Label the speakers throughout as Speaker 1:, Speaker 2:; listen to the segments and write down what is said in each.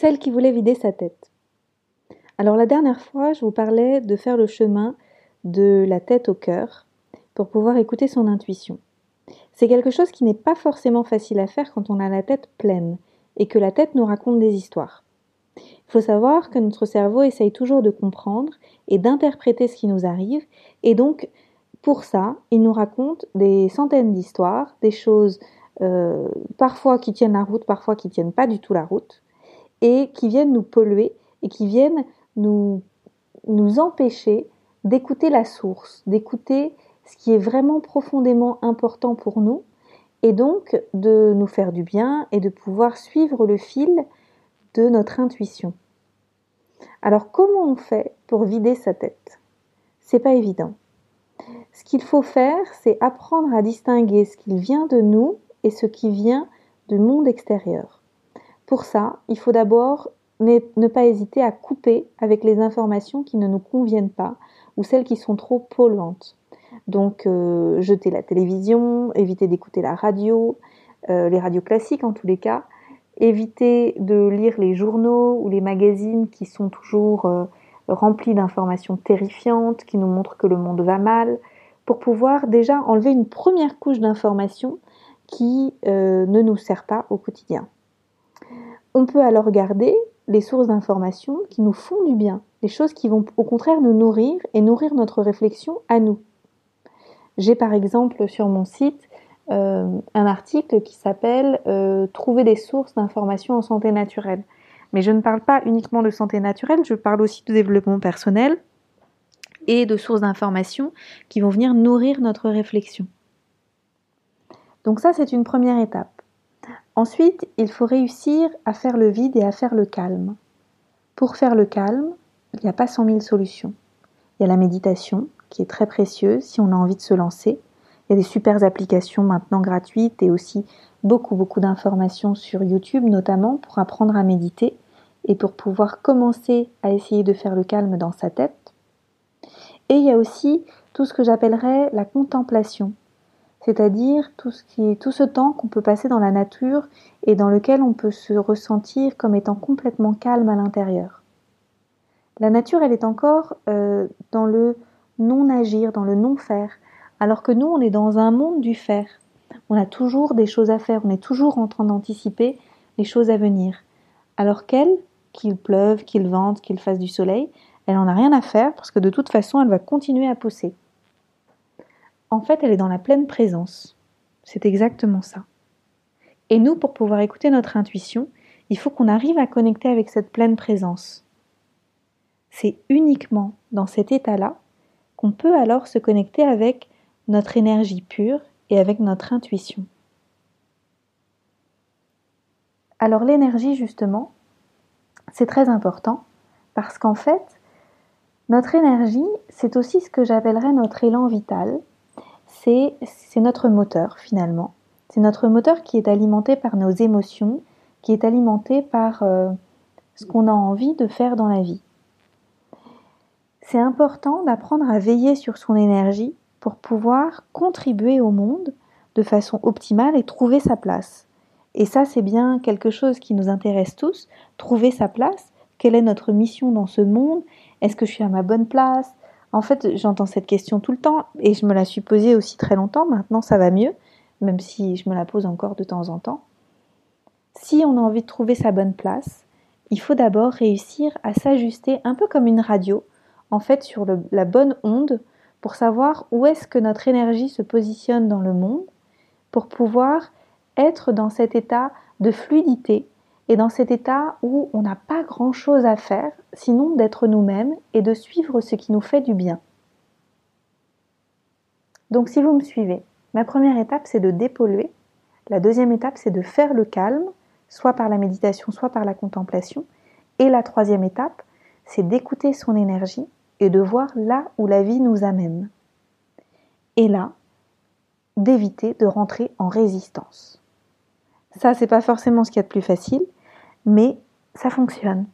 Speaker 1: celle qui voulait vider sa tête. Alors la dernière fois, je vous parlais de faire le chemin de la tête au cœur pour pouvoir écouter son intuition. C'est quelque chose qui n'est pas forcément facile à faire quand on a la tête pleine et que la tête nous raconte des histoires. Il faut savoir que notre cerveau essaye toujours de comprendre et d'interpréter ce qui nous arrive et donc pour ça, il nous raconte des centaines d'histoires, des choses euh, parfois qui tiennent la route, parfois qui tiennent pas du tout la route, et qui viennent nous polluer et qui viennent nous, empêcher d'écouter la source, d'écouter ce qui est vraiment profondément important pour nous, et donc de nous faire du bien et de pouvoir suivre le fil de notre intuition. Alors comment on fait pour vider sa tête? C'est pas évident. Ce qu'il faut faire, c'est apprendre à distinguer ce qui vient de nous et ce qui vient du monde extérieur. Pour ça, il faut d'abord ne pas hésiter à couper avec les informations qui ne nous conviennent pas ou celles qui sont trop polluantes. Donc euh, jeter la télévision, éviter d'écouter la radio, euh, les radios classiques en tous les cas, éviter de lire les journaux ou les magazines qui sont toujours euh, remplis d'informations terrifiantes, qui nous montrent que le monde va mal, pour pouvoir déjà enlever une première couche d'informations qui ne nous sert pas au quotidien. On peut alors garder les sources d'informations qui nous font du bien, les choses qui vont au contraire nous nourrir et nourrir notre réflexion à nous. J'ai par exemple sur mon site euh, un article qui s'appelle euh, Trouver des sources d'informations en santé naturelle. Mais je ne parle pas uniquement de santé naturelle, je parle aussi de développement personnel et de sources d'informations qui vont venir nourrir notre réflexion. Donc ça, c'est une première étape. Ensuite, il faut réussir à faire le vide et à faire le calme. Pour faire le calme, il n'y a pas cent mille solutions. Il y a la méditation, qui est très précieuse si on a envie de se lancer. Il y a des super applications maintenant gratuites et aussi beaucoup beaucoup d'informations sur YouTube notamment pour apprendre à méditer et pour pouvoir commencer à essayer de faire le calme dans sa tête. Et il y a aussi tout ce que j'appellerais la contemplation, c'est-à-dire tout ce qui tout ce temps qu'on peut passer dans la nature et dans lequel on peut se ressentir comme étant complètement calme à l'intérieur. La nature, elle est encore euh, dans le non-agir, dans le non-faire, alors que nous, on est dans un monde du faire. On a toujours des choses à faire, on est toujours en train d'anticiper les choses à venir. Alors qu'elle, qu'il pleuve, qu'il vente, qu'il fasse du soleil, elle n'en a rien à faire parce que de toute façon, elle va continuer à pousser. En fait, elle est dans la pleine présence. C'est exactement ça. Et nous, pour pouvoir écouter notre intuition, il faut qu'on arrive à connecter avec cette pleine présence. C'est uniquement dans cet état-là qu'on peut alors se connecter avec notre énergie pure et avec notre intuition. Alors l'énergie, justement, c'est très important parce qu'en fait, notre énergie, c'est aussi ce que j'appellerais notre élan vital. C'est notre moteur finalement. C'est notre moteur qui est alimenté par nos émotions, qui est alimenté par euh, ce qu'on a envie de faire dans la vie c'est important d'apprendre à veiller sur son énergie pour pouvoir contribuer au monde de façon optimale et trouver sa place. Et ça, c'est bien quelque chose qui nous intéresse tous, trouver sa place. Quelle est notre mission dans ce monde? Est-ce que je suis à ma bonne place? En fait, j'entends cette question tout le temps et je me la suis posée aussi très longtemps. Maintenant, ça va mieux, même si je me la pose encore de temps en temps. Si on a envie de trouver sa bonne place, il faut d'abord réussir à s'ajuster un peu comme une radio en fait sur la bonne onde pour savoir où est-ce que notre énergie se positionne dans le monde, pour pouvoir être dans cet état de fluidité et dans cet état où on n'a pas grand-chose à faire, sinon d'être nous-mêmes et de suivre ce qui nous fait du bien. Donc si vous me suivez, ma première étape c'est de dépolluer, la deuxième étape c'est de faire le calme, soit par la méditation, soit par la contemplation, et la troisième étape c'est d'écouter son énergie et de voir là où la vie nous amène. Et là, d'éviter de rentrer en résistance. Ça, c'est pas forcément ce qu'il y a de plus facile, mais ça fonctionne.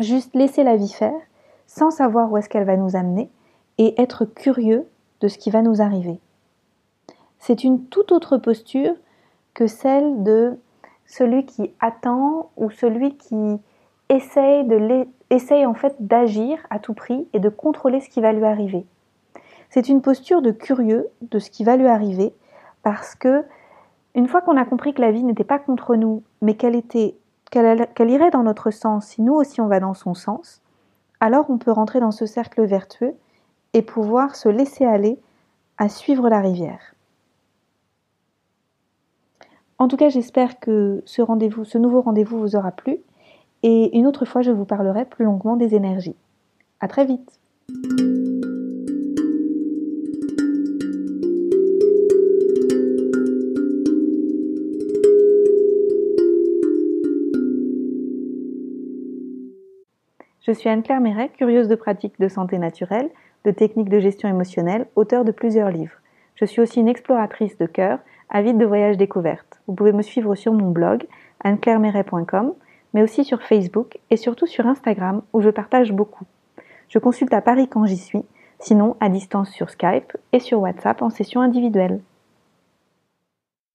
Speaker 1: Juste laisser la vie faire, sans savoir où est-ce qu'elle va nous amener, et être curieux de ce qui va nous arriver. C'est une toute autre posture que celle de celui qui attend ou celui qui essaye, en fait d'agir à tout prix et de contrôler ce qui va lui arriver. C'est une posture de curieux de ce qui va lui arriver parce que une fois qu'on a compris que la vie n'était pas contre nous, mais qu'elle était qu'elle irait dans notre sens si nous aussi on va dans son sens, alors on peut rentrer dans ce cercle vertueux et pouvoir se laisser aller à suivre la rivière. En tout cas, j'espère que ce ce nouveau rendez-vous vous aura plu et une autre fois je vous parlerai plus longuement des énergies. À très vite. Je suis Anne-Claire Méret, curieuse de pratiques de santé naturelle, de techniques de gestion émotionnelle, auteure de plusieurs livres. Je suis aussi une exploratrice de cœur, avide de voyages découvertes. Vous pouvez me suivre sur mon blog anneclairemeret.com, mais aussi sur Facebook et surtout sur Instagram où je partage beaucoup. Je consulte à Paris quand j'y suis, sinon à distance sur Skype et sur WhatsApp en session individuelle.